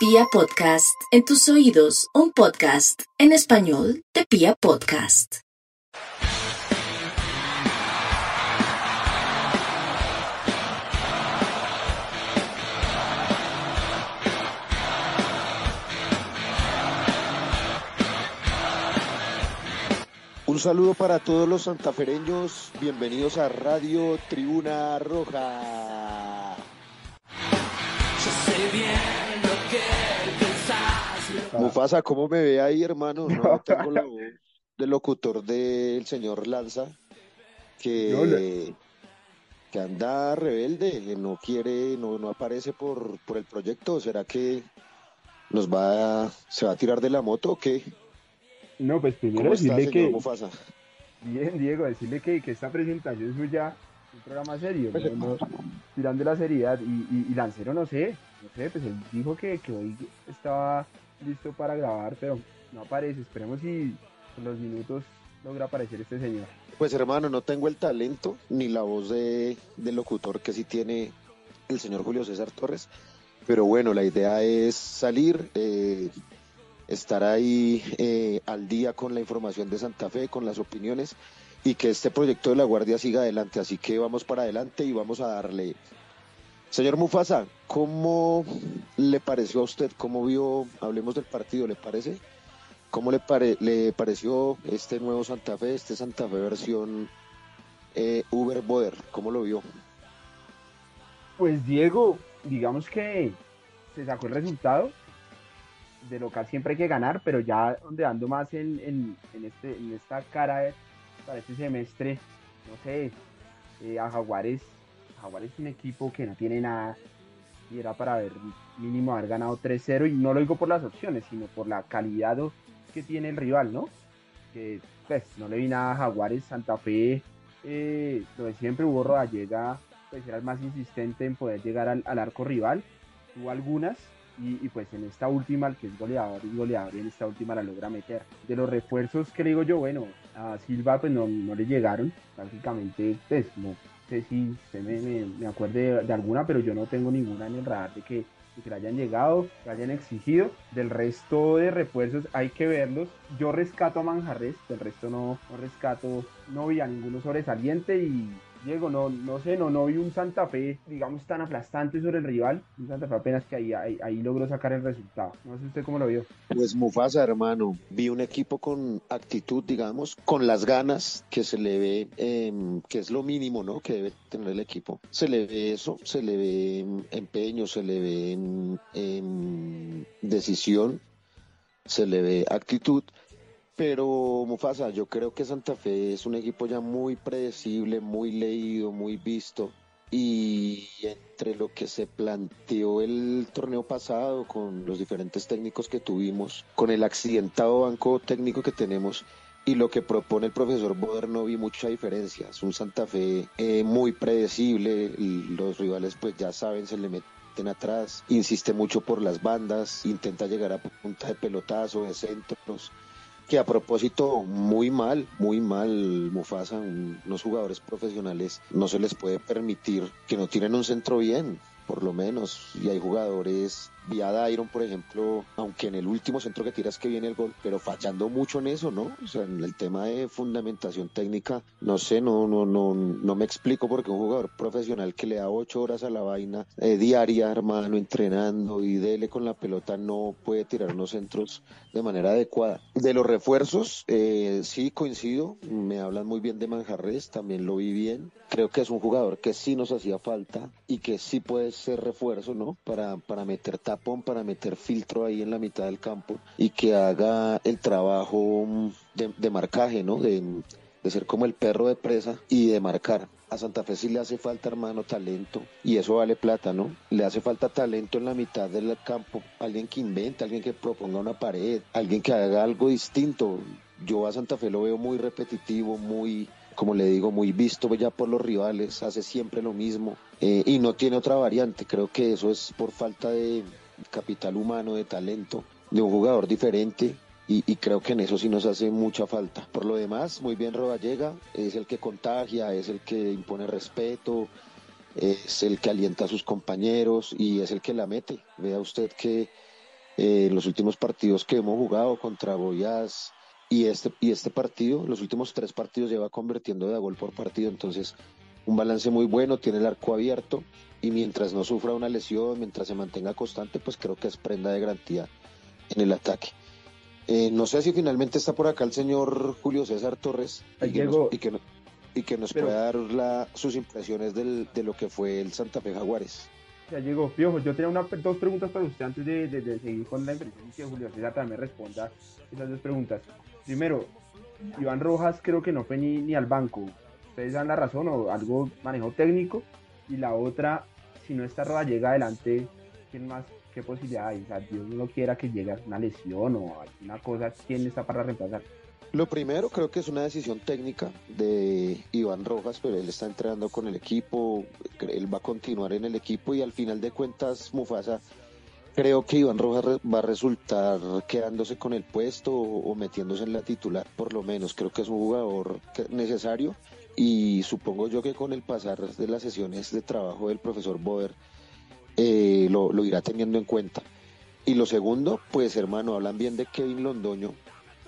Pia Podcast, en tus oídos, un podcast en español de Pia Podcast. Un saludo para todos los santafereños, bienvenidos a Radio Tribuna Roja. Mufasa, ¿cómo me ve ahí, hermano? No tengo la voz del locutor del señor Lanza, que, que anda rebelde, que no quiere, no, no aparece por, por el proyecto. ¿Será que nos va, a- se va a tirar de la moto o qué? No, pues primero ¿Cómo está, decirle señor que, Mufasa? bien, Diego, decirle que, que esta presentación es un programa serio, ¿no? No, tirando la seriedad. Y, y, y Lancero, no sé, no sé, pues él dijo que, que hoy estaba listo para grabar, pero no aparece. Esperemos si con los minutos logra aparecer este señor. Pues hermano, no tengo el talento ni la voz de, locutor que sí tiene el señor Julio César Torres, pero bueno, la idea es salir, eh, estar ahí eh, al día con la información de Santa Fe, con las opiniones y que este proyecto de la Guardia siga adelante, así que vamos para adelante y vamos a darle. Señor Mufasa, ¿cómo le pareció a usted? ¿Cómo vio? Hablemos del partido, ¿le parece? ¿Cómo le, pare- le pareció este nuevo Santa Fe, este Santa Fe versión eh, Uber Boder? ¿Cómo lo vio? Pues Diego, digamos que se sacó el resultado. De local siempre hay que ganar, pero ya ondeando más en, en, en este, en esta cara para este semestre, no sé, eh, a Jaguares, Jaguares es un equipo que no tiene nada y era para haber mínimo haber ganado 3-0 y no lo digo por las opciones, sino por la calidad que tiene el rival, ¿no? Que pues no le vi nada a Jaguares, Santa Fe, eh, lo de siempre Hugo Rodallega pues era el más insistente en poder llegar al, arco rival. Tuvo algunas y, y, pues en esta última, el que es goleador y goleador, y en esta última la logra meter. De los refuerzos que le digo yo, bueno, a Silva pues no, no le llegaron, prácticamente, pues no sé si usted me, me, acuerde de, alguna, pero yo no tengo ninguna en el radar de que, de que hayan llegado, que hayan exigido. Del resto de refuerzos hay que verlos. Yo rescato a Manjarres, del resto no, no rescato, no vi a ninguno sobresaliente y Diego, no, no sé, no, no vi un Santa Fe, digamos, tan aplastante sobre el rival. Un Santa Fe apenas que ahí, ahí, logró sacar el resultado. No sé usted cómo lo vio. Pues Mufasa, hermano, vi un equipo con actitud, digamos, con las ganas que se le ve, eh, que es lo mínimo, ¿no? Que debe tener el equipo. Se le ve eso, se le ve em, empeño, se le ve em, em, decisión, se le ve actitud. Pero Mufasa, yo creo que Santa Fe es un equipo ya muy predecible, muy leído, muy visto. Y entre lo que se planteó el torneo pasado con los diferentes técnicos que tuvimos, con el accidentado banco técnico que tenemos y lo que propone el profesor Boder no vi mucha diferencia. Es un Santa Fe eh, muy predecible, los rivales pues ya saben, se le meten atrás, insiste mucho por las bandas, intenta llegar a punta de pelotazo, de centros que a propósito, muy mal, muy mal, Mufasa, un- unos jugadores profesionales no se les puede permitir que no tiren un centro bien, por lo menos, y hay jugadores, vía Dairon, por ejemplo, aunque en el último centro que tiras que viene el gol, pero fallando mucho en eso, ¿no? O sea, en el tema de fundamentación técnica, no sé, no, no, no, no me explico porque un jugador profesional que le da ocho horas a la vaina eh, diaria, hermano, entrenando y dele con la pelota, no puede tirar unos centros de manera adecuada. De los refuerzos, eh, sí coincido, me hablan muy bien de Manjarres, también lo vi bien. Creo que es un jugador que sí nos hacía falta y que sí puede ser refuerzo, ¿no? Para, para meter tapón, para meter filtro ahí en la mitad del campo y que haga el trabajo mm, de, marcaje, ¿no? De, de ser como el perro de presa y de marcar. A Santa Fe sí le hace falta, hermano, talento y eso vale plata, ¿no? Le hace falta talento en la mitad del campo, alguien que invente, alguien que proponga una pared, alguien que haga algo distinto. Yo a Santa Fe lo veo muy repetitivo, muy, como le digo, muy visto ya por los rivales, hace siempre lo mismo eh, y no tiene otra variante. Creo que eso es por falta de capital humano, de talento, de un jugador diferente y, y, creo que en eso sí nos hace mucha falta. Por lo demás, muy bien Rodallega, es el que contagia, es el que impone respeto, es el que alienta a sus compañeros y es el que la mete. Vea usted que Eh, los últimos partidos que hemos jugado contra Boyas y este, y este partido, los últimos tres partidos lleva convirtiendo de a gol por partido, entonces un balance muy bueno, tiene el arco abierto y mientras no sufra una lesión, mientras se mantenga constante, pues creo que es prenda de garantía en el ataque. Eh, no sé si finalmente está por acá el señor Julio César Torres y que, nos, y que, y que nos pueda dar la, sus impresiones del, de lo que fue el Santa Fe Jaguares. Ya llegó, Piojo. Yo tenía una, dos preguntas para usted antes de, de, seguir con la impresión que Julio César también responda esas dos preguntas. Primero, Iván Rojas creo que no fue ni, ni al banco. ¿Ustedes dan la razón o algo manejo técnico? Y la otra, si no está llega adelante, ¿quién más? ¿Qué posibilidad hay? O sea, Dios no quiera que llegue una lesión o alguna cosa, ¿quién está para reemplazar? Lo primero creo que es una decisión técnica de Iván Rojas, pero él está entrenando con el equipo, él va a continuar en el equipo y al final de cuentas Mufasa creo que Iván Rojas va a resultar quedándose con el puesto o, metiéndose en la titular, por lo menos. Creo que es un jugador necesario y supongo yo que con el pasar de las sesiones de trabajo del profesor Boer eh, lo, irá teniendo en cuenta. Y lo segundo, pues hermano, hablan bien de Kevin Londoño.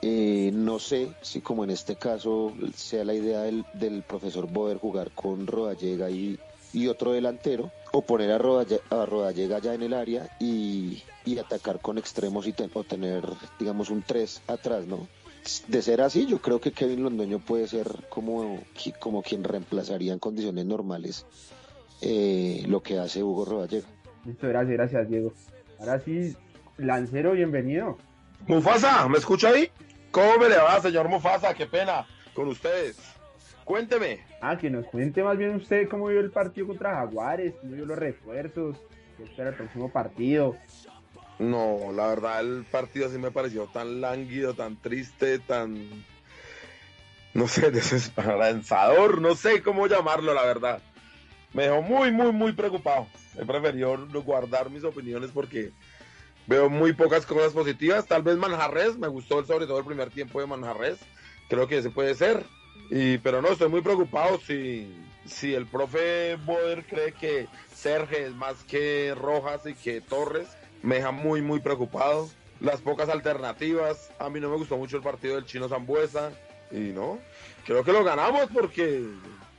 Eh, no sé si como en este caso sea la idea del, del profesor Boer jugar con Rodallega y, y otro delantero o poner a, Rodallega, ya en el área y, atacar con extremos y o tener, digamos, un 3 atrás, ¿no? De ser así, yo creo que Kevin Londoño puede ser como, como quien reemplazaría en condiciones normales eh, lo que hace Hugo Rodallega. Listo, gracias, gracias, Diego. Ahora sí, Lancero, bienvenido. Mufasa, ¿me escucha ahí? ¿Cómo me le va, señor Mufasa? Qué pena con ustedes. Cuénteme. Ah, que nos cuente más bien usted cómo vio el partido contra Jaguares, cómo vio los refuerzos, qué espera el próximo partido. No, la verdad el partido así me pareció tan lánguido, tan triste, tan, no sé, desesperanzador, no sé cómo llamarlo, la verdad. Me dejó muy, muy, muy preocupado. He preferido guardar mis opiniones porque veo muy pocas cosas positivas. Tal vez Manjarres, me gustó sobre todo el primer tiempo de Manjarres. Creo que ese puede ser. Y, pero no, estoy muy preocupado si, si el profe Boder cree que Sergio es más que Rojas y que Torres. Me deja muy, muy preocupado. Las pocas alternativas. A mí no me gustó mucho el partido del chino Zambuesa. Y no, creo que lo ganamos porque,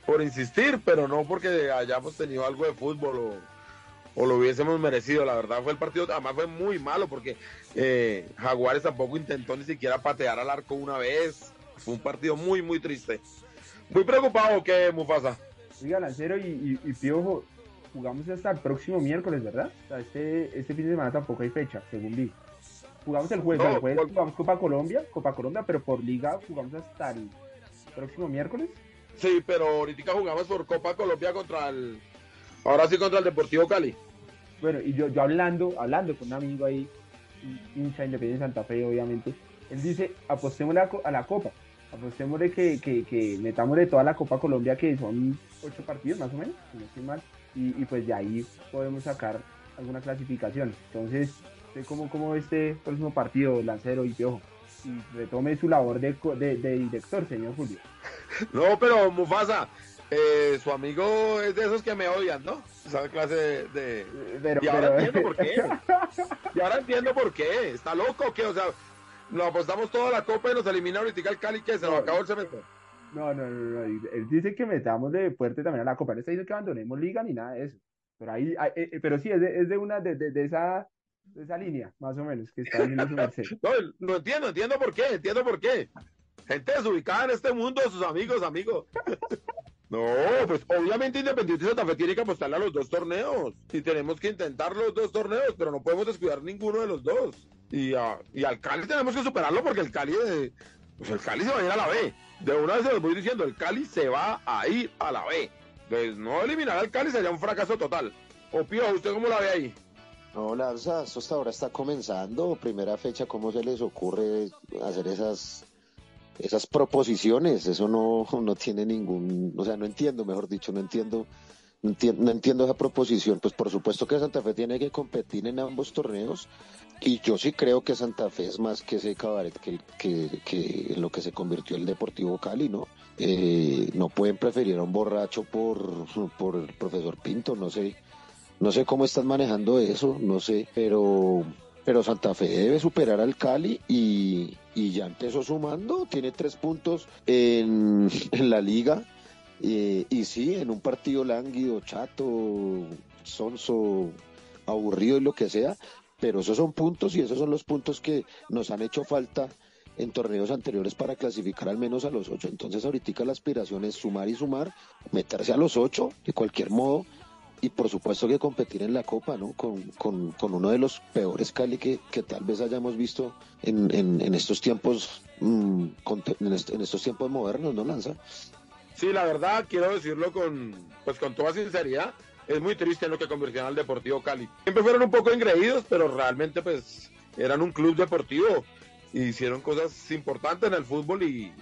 por insistir, pero no porque hayamos tenido algo de fútbol o, lo hubiésemos merecido. La verdad fue el partido, además fue muy malo porque eh, Jaguares tampoco intentó ni siquiera patear al arco una vez. Fue un partido muy, muy triste. Muy preocupado que Mufasa. Oiga, Lancero y, y, Piojo, jugamos hasta el próximo miércoles, ¿verdad? este, este fin de semana tampoco hay fecha, según vi. Jugamos el jueves, el jueves jugamos Copa Colombia, Copa Colombia, pero por liga jugamos hasta el próximo miércoles. Sí, pero ahorita jugamos por Copa Colombia contra el, ahora sí contra el Deportivo Cali. Bueno, y yo, yo hablando, hablando con un amigo ahí, hincha independiente de Santa Fe, obviamente, él dice, apostemos a la Copa apostémosle que, que, que metámosle toda la Copa Colombia, que son ocho partidos más o menos, si no estoy mal, y, y, pues de ahí podemos sacar alguna clasificación. Entonces, cómo, cómo este próximo partido, Lancero y Piojo? Y retome su labor de, de, de director, señor Julio. No, pero Mufasa, eh, su amigo es de esos que me odian, ¿no? Esa clase de... Pero, y ahora entiendo por qué. y ahora entiendo por qué. ¿Está loco o qué? O sea, nos apostamos toda la copa y nos elimina ahorita el Cali que se nos acabó el semestre. No, no, no, no, Él dice que metamos de fuerte también a la copa. No está diciendo que abandonemos liga ni nada de eso. Pero ahí, eh, eh, pero sí, es de, es de una, de, de, esa, de esa línea, más o menos, que está viendo su merced. no, entiendo, entiendo por qué, entiendo por qué. Gente desubicada en este mundo, sus amigos, amigos. No, pues obviamente Independiente Santa Fe tiene que apostarle a los dos torneos. Y tenemos que intentar los dos torneos, pero no podemos descuidar ninguno de los dos. Y, y al Cali tenemos que superarlo porque el Cali, pues el Cali se va a ir a la B. De una vez se los voy diciendo, el Cali se va a ir a la B. Entonces, no eliminar al Cali sería un fracaso total. O Pío, ¿usted cómo la ve ahí? No, Lanza, esto hasta ahora está comenzando. Primera fecha, ¿cómo se les ocurre hacer esas esas proposiciones, eso no, no tiene ningún, o sea, no entiendo, mejor dicho, no entiendo, no entiendo, esa proposición. Pues por supuesto que Santa Fe tiene que competir en ambos torneos y yo sí creo que Santa Fe es más que ese cabaret que, que, que en lo que se convirtió el Deportivo Cali, ¿no? Eh, no pueden preferir a un borracho por, por el profesor Pinto, no sé, no sé cómo están manejando eso, no sé, pero pero Santa Fe debe superar al Cali y, ya empezó sumando, tiene tres puntos en, la liga eh, y sí, en un partido lánguido, chato, sonso, aburrido y lo que sea, pero esos son puntos y esos son los puntos que nos han hecho falta en torneos anteriores para clasificar al menos a los ocho. Entonces ahorita la aspiración es sumar y sumar, meterse a los ocho de cualquier modo y por supuesto que competir en la Copa, ¿no? Con, uno de los peores Cali que, tal vez hayamos visto en, en, estos tiempos, mm, en, estos tiempos modernos, ¿no, Lanza? Sí, la verdad, quiero decirlo con, pues con toda sinceridad, es muy triste lo que convirtieron al Deportivo Cali. Siempre fueron un poco engreídos, pero realmente pues eran un club deportivo y hicieron cosas importantes en el fútbol y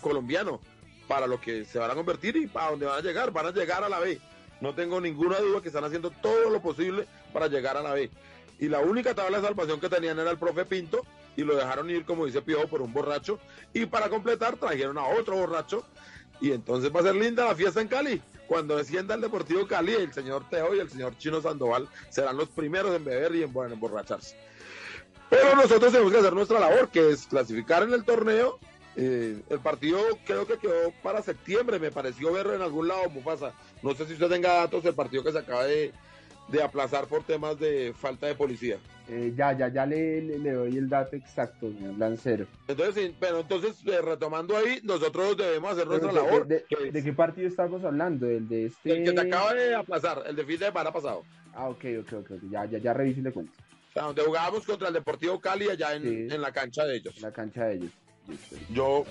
colombiano para lo que se van a convertir y para dónde van a llegar, van a llegar a la B no tengo ninguna duda que están haciendo todo lo posible para llegar a la B. Y la única tabla de salvación que tenían era el profe Pinto y lo dejaron ir, como dice Piojo, por un borracho. Y para completar, trajeron a otro borracho. Y entonces va a ser linda la fiesta en Cali. Cuando descienda el Deportivo Cali, el señor Teo y el señor Chino Sandoval serán los primeros en beber y en, emborracharse. Pero nosotros tenemos que hacer nuestra labor, que es clasificar en el torneo eh, el partido creo que quedó para septiembre, me pareció verlo en algún lado, Mufasa. No sé si usted tenga datos del partido que se acaba de, aplazar por temas de falta de policía. Eh, ya, ya, ya le, le, doy el dato exacto, señor Lancero. Entonces, pero entonces, eh, retomando ahí, nosotros debemos hacer nuestra labor. De, qué partido estamos hablando? ¿El de este...? El que se acaba de aplazar, el de fin de semana pasado. Ah, ok, ok, ok, ya, ya, ya reviso y le cuento. donde jugábamos contra el Deportivo Cali allá en, en la cancha de ellos. La cancha de ellos. Yo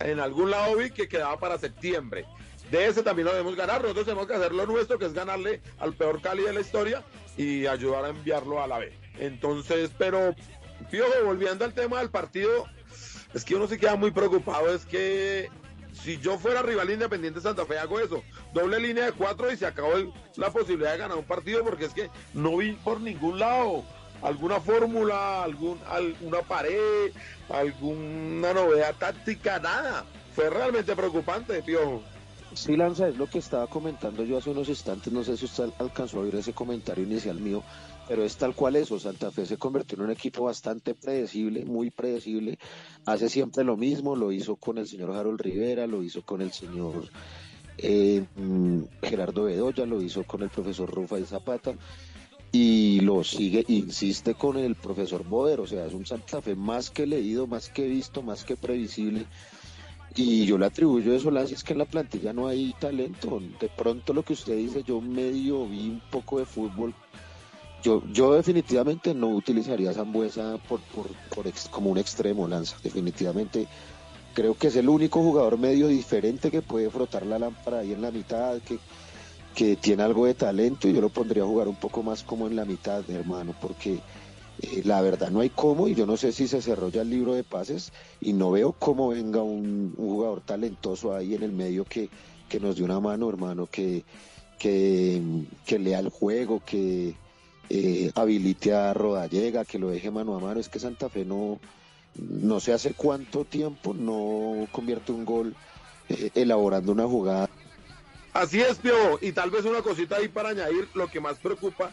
en algún lado vi que quedaba para septiembre. De ese también lo debemos ganar. Nosotros tenemos que hacer lo nuestro, que es ganarle al peor Cali de la historia y ayudar a enviarlo a la B. Entonces, pero, Piojo, volviendo al tema del partido, es que uno se queda muy preocupado. Es que si yo fuera rival independiente Santa Fe, hago eso. Doble línea de cuatro y se acabó la posibilidad de ganar un partido porque es que no vi por ningún lado alguna fórmula, algún, alguna pared, alguna novedad táctica, nada. Fue realmente preocupante, Piojo. Sí, Lanza, es lo que estaba comentando yo hace unos instantes, no sé si usted alcanzó a oír ese comentario inicial mío, pero es tal cual eso, Santa Fe se convirtió en un equipo bastante predecible, muy predecible, hace siempre lo mismo, lo hizo con el señor Harold Rivera, lo hizo con el señor eh, mm, Gerardo Bedoya, lo hizo con el profesor Rufa y Zapata, y lo sigue, insiste con el profesor Boder, o sea, es un Santa Fe más que leído, más que visto, más que previsible. Y yo le atribuyo eso, Lance, es que en la plantilla no hay talento. De pronto lo que usted dice, yo medio vi un poco de fútbol. Yo, yo definitivamente no utilizaría a Zambuesa por, por, por como un extremo, Lanza. Definitivamente creo que es el único jugador medio diferente que puede frotar la lámpara ahí en la mitad, que que tiene algo de talento y yo lo pondría a jugar un poco más como en la mitad, hermano, porque eh, la verdad no hay cómo y yo no sé si se cerró ya el libro de pases y no veo cómo venga un, jugador talentoso ahí en el medio que, que nos dé una mano, hermano, que, que, lea el juego, que eh, habilite a Rodallega, que lo deje mano a mano. Es que Santa Fe no, no sé hace cuánto tiempo no convierte un gol eh, elaborando una jugada Así es, Pio. Y tal vez una cosita ahí para añadir, lo que más preocupa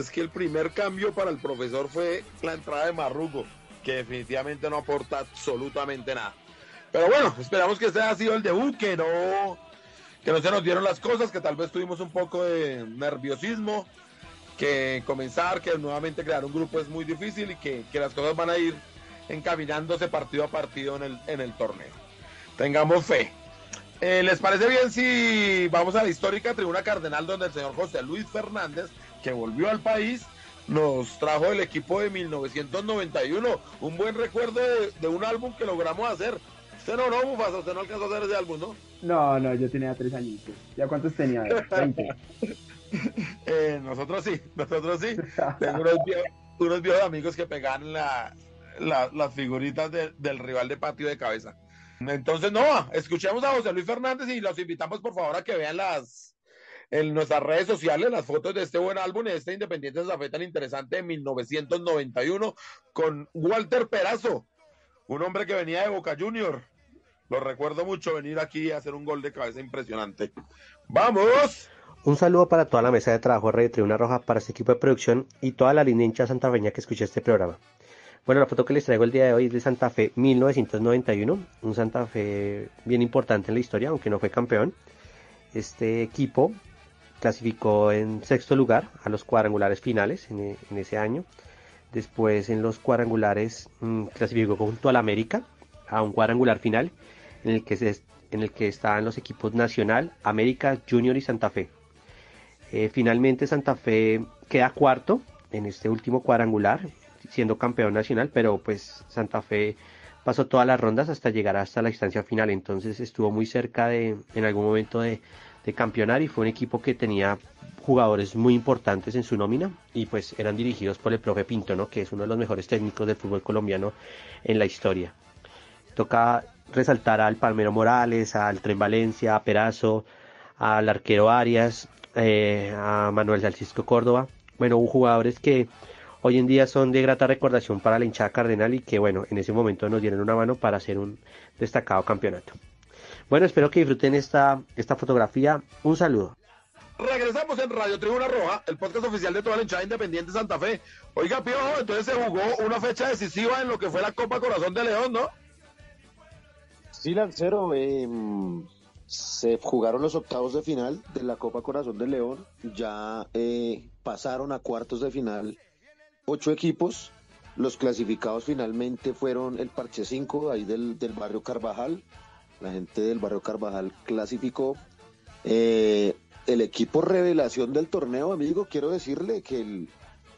es que el primer cambio para el profesor fue la entrada de Marrugo, que definitivamente no aporta absolutamente nada. Pero bueno, esperamos que este haya sido el debut, que no, que no se nos dieron las cosas, que tal vez tuvimos un poco de nerviosismo, que comenzar, que nuevamente crear un grupo es muy difícil y que, que las cosas van a ir encaminándose partido a partido en el, en el torneo. Tengamos fe. Eh, ¿Les parece bien si vamos a la histórica tribuna cardenal donde el señor José Luis Fernández, que volvió al país, nos trajo el equipo de 1991? Un buen recuerdo de, un álbum que logramos hacer. Usted no, no, Mufasa, usted no alcanzó a hacer ese álbum, ¿no? No, no, yo tenía tres años. ¿Ya cuántos tenía? 20. eh, nosotros sí, nosotros sí. Tengo unos viejos, amigos que pegan la, las figuritas del rival de patio de cabeza. Entonces, no, escuchemos a José Luis Fernández y los invitamos por favor a que vean las en nuestras redes sociales las fotos de este buen álbum, de este Independiente Zafé tan interesante de 1991 con Walter Perazo, un hombre que venía de Boca Junior. Lo recuerdo mucho venir aquí a hacer un gol de cabeza impresionante. ¡Vamos! Un saludo para toda la mesa de trabajo de Radio Tribuna Roja, para este equipo de producción y toda la línea hincha santafeña que escucha este programa. Bueno, la foto que les traigo el día de hoy es de Santa Fe 1991, un Santa Fe bien importante en la historia, aunque no fue campeón. Este equipo clasificó en sexto lugar a los cuadrangulares finales en, ese año. Después en los cuadrangulares mm, clasificó junto al América a un cuadrangular final en el que, se, en el que estaban los equipos Nacional, América, Junior y Santa Fe. Eh, finalmente Santa Fe queda cuarto en este último cuadrangular, siendo campeón nacional, pero pues Santa Fe pasó todas las rondas hasta llegar hasta la instancia final, entonces estuvo muy cerca de en algún momento de, de campeonar y fue un equipo que tenía jugadores muy importantes en su nómina y pues eran dirigidos por el profe Pinto, ¿no? que es uno de los mejores técnicos del fútbol colombiano en la historia. Toca resaltar al Palmero Morales, al Tren Valencia, a Perazo, al arquero Arias, eh, a Manuel Salcisco Córdoba. Bueno, jugadores que hoy en día son de grata recordación para la hinchada cardenal y que bueno, en ese momento nos dieron una mano para hacer un destacado campeonato. Bueno, espero que disfruten esta, esta fotografía. Un saludo. Regresamos en Radio Tribuna Roja, el podcast oficial de toda la hinchada independiente Santa Fe. Oiga, Piojo, entonces se jugó una fecha decisiva en lo que fue la Copa Corazón de León, ¿no? Sí, Lancero, em, se jugaron los octavos de final de la Copa Corazón de León. Ya eh, pasaron a cuartos de final ocho equipos. Los clasificados finalmente fueron el Parche 5, ahí del, barrio Carvajal. La gente del barrio Carvajal clasificó. Eh, el equipo revelación del torneo, amigo, quiero decirle que el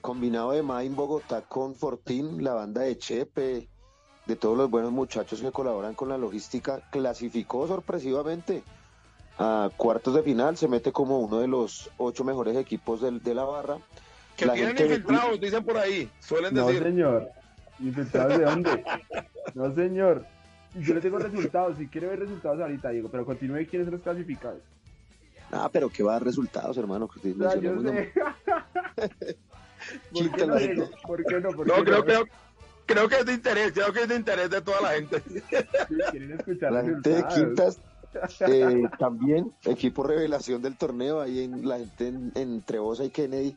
combinado de Main Bogotá con Fortín, la banda de Chepe, de todos los buenos muchachos que colaboran con la logística, clasificó sorpresivamente a cuartos de final, se mete como uno de los ocho mejores equipos de, la barra. Que tienen infiltrados, dicen por ahí, suelen decir. No, señor. ¿Infiltrados de dónde? no, señor. Yo le tengo resultados, si quiere ver resultados ahorita, Diego, pero continúe quiénes son los clasificados. Ah, pero que va a dar resultados, hermano. Que ah, yo sé. ¿Por, qué no, ¿Por qué no? no, creo, creo, creo que es de interés, creo que es de interés de toda la gente. la gente de Quintas eh, también, equipo revelación del torneo, ahí en la gente en, entre Trebosa y Kennedy.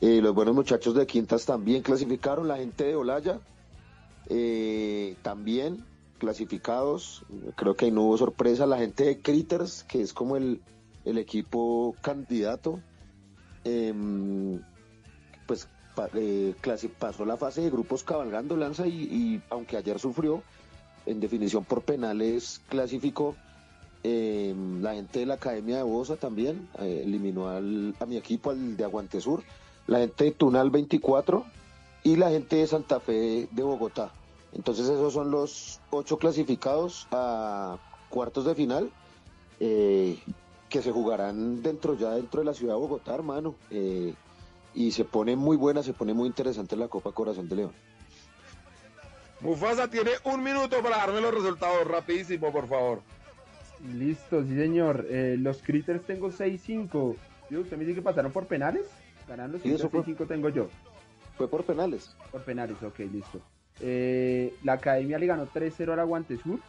Eh, los buenos muchachos de Quintas también clasificaron, la gente de Olaya eh, también clasificados. Creo que ahí no hubo sorpresa. La gente de Critters, que es como el, el equipo candidato, em, pues eh, pasó la fase de grupos cabalgando lanza y, aunque ayer sufrió, en definición por penales clasificó. Em, la gente de la Academia de Bosa también eh, eliminó al, a mi equipo, al de Aguante Sur. La gente de Tunal 24 y la gente de Santa Fe de Bogotá. Entonces esos son los ocho clasificados a cuartos de final eh, que se jugarán dentro ya dentro de la ciudad de Bogotá, hermano. Eh, y se pone muy buena, se pone muy interesante la Copa Corazón de León. Mufasa tiene un minuto para darme los resultados, rapidísimo, por favor. Listo, sí señor. Eh, los critters tengo 6-5. ¿Usted me dice que pasaron por penales? Ganando 6-5 tengo yo. Fue por penales. Por penales, ok, listo. Eh, la Academia le ganó 3-0 al Aguante Sur.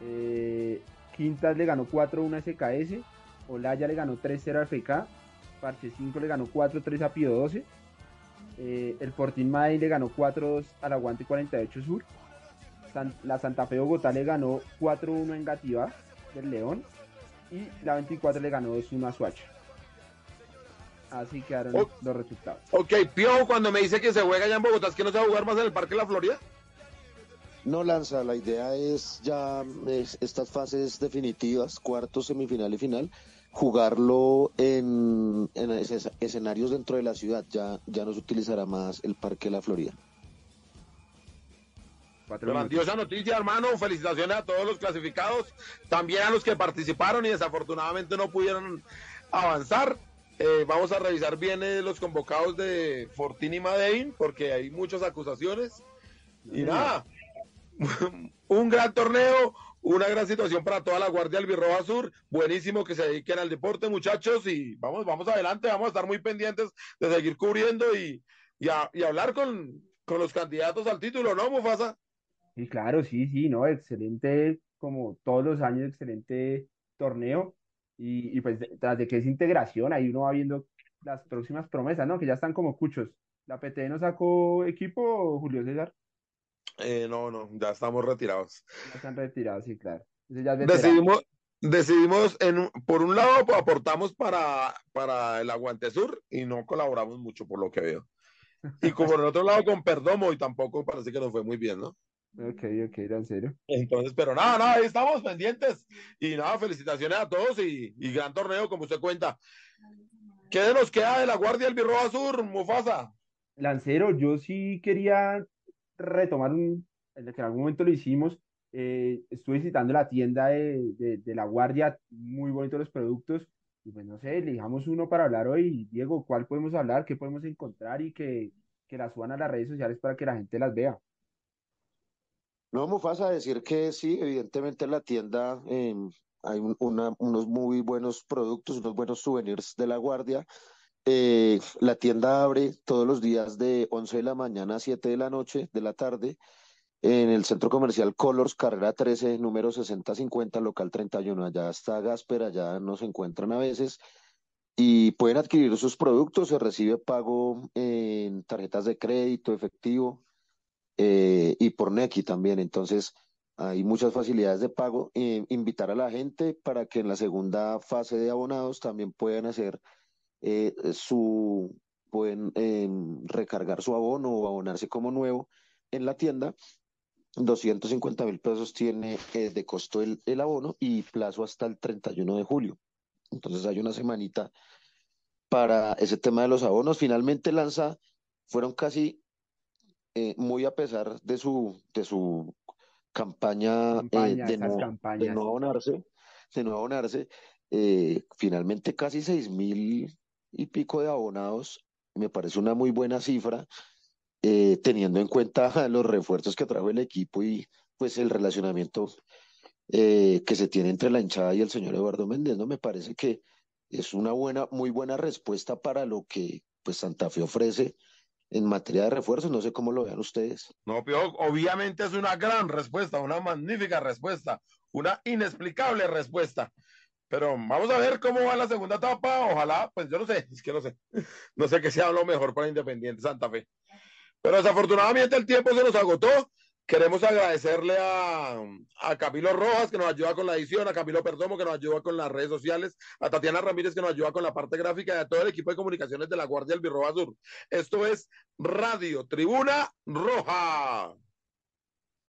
Eh, Quintas le ganó 4-1 a SKS. Olaya le ganó 3-0 al FK. Parche 5 le ganó 4-3 a Pío 12. Eh, el Fortín Madrid le ganó 4-2 al Aguante 48 Sur. la Santa Fe Bogotá le ganó 4-1 en Gativá del León. Y la 24 le ganó 2-1 a Suacha. Así quedaron los resultados. Ok, Pío, cuando me dice que se juega allá en Bogotá, ¿es que no se va a jugar más en el Parque La Florida? No, Lanza, la idea es ya estas fases definitivas, cuarto, semifinal y final, jugarlo en, escenarios dentro de la ciudad. Ya, ya no se utilizará más el Parque La Florida. Grandiosa noticia, hermano. Felicitaciones a todos los clasificados, también a los que participaron y desafortunadamente no pudieron avanzar. Eh, vamos a revisar bien eh, los convocados de Fortini Madein, porque hay muchas acusaciones. Y nada, un gran torneo, una gran situación para toda la Guardia Albirroja Sur. Buenísimo que se dediquen al deporte, muchachos. Y vamos, vamos adelante, vamos a estar muy pendientes de seguir cubriendo y, y, hablar con, con, los candidatos al título, ¿no, Mufasa? Sí, claro, sí, sí, no, excelente, como todos los años, excelente torneo. Y, y pues tras de que es integración, ahí uno va viendo las próximas promesas, ¿no? Que ya están como cuchos. ¿La PT no sacó equipo, Julio César? Eh, no, no, ya estamos retirados. Ya están retirados, sí, claro. Ya decidimos, decidimos en, por un lado, pues, aportamos para, para el Aguante Sur y no colaboramos mucho por lo que veo. Y como por el otro lado con Perdomo y tampoco parece que nos fue muy bien, ¿no? Ok, ok, en serio. Entonces, pero nada, nada, ahí estamos pendientes. Y nada, felicitaciones a todos y, y gran torneo, como usted cuenta. ¿Qué nos queda de la Guardia del Birroa Sur, Mufasa? Lancero, yo sí quería retomar un, que en algún momento lo hicimos. Eh, estuve visitando la tienda de, de, La Guardia, muy bonitos los productos. Y pues no sé, elijamos uno para hablar hoy. Diego, ¿cuál podemos hablar? ¿Qué podemos encontrar? Y que, que las suban a las redes sociales para que la gente las vea. No, Mufasa, decir que sí, evidentemente en la tienda em, hay unos muy buenos productos, unos buenos souvenirs de La Guardia. Eh, la tienda abre todos los días de 11 de la mañana a 7 de la noche, de la tarde, en el centro comercial Colors, carrera 13, número 6050, local 31. Allá está Gasper, allá nos encuentran a veces y pueden adquirir sus productos. Se recibe pago en tarjetas de crédito, efectivo eh, y por Nequi también. Entonces, hay muchas facilidades de pago. Eh, invitar a la gente para que en la segunda fase de abonados también puedan hacer eh, su, pueden recargar su abono o abonarse como nuevo en la tienda. 250 mil pesos tiene de costo el, el abono y plazo hasta el 31 de julio. Entonces hay una semanita para ese tema de los abonos. Finalmente lanza, fueron casi eh, muy a pesar de su, de su campaña, eh, de, no, de, no, abonarse, de no abonarse, eh, finalmente casi seis mil y pico de abonados, me parece una muy buena cifra, teniendo en cuenta los refuerzos que trajo el equipo y pues el relacionamiento que se tiene entre la hinchada y el señor Eduardo Méndez, ¿no? Me parece que es una buena, muy buena respuesta para lo que pues Santa Fe ofrece en materia de refuerzos. No sé cómo lo vean ustedes. No, obviamente es una gran respuesta, una magnífica respuesta, una inexplicable respuesta. Pero vamos a ver cómo va la segunda etapa. Ojalá, pues yo no sé, es que no sé. No sé qué sea lo mejor para Independiente Santa Fe. Pero desafortunadamente el tiempo se nos agotó. Queremos agradecerle a, a, Camilo Rojas, que nos ayuda con la edición, a Camilo Perdomo, que nos ayuda con las redes sociales, a Tatiana Ramírez, que nos ayuda con la parte gráfica, y a todo el equipo de comunicaciones de la Guardia del Birroba Sur. Esto es Radio Tribuna Roja.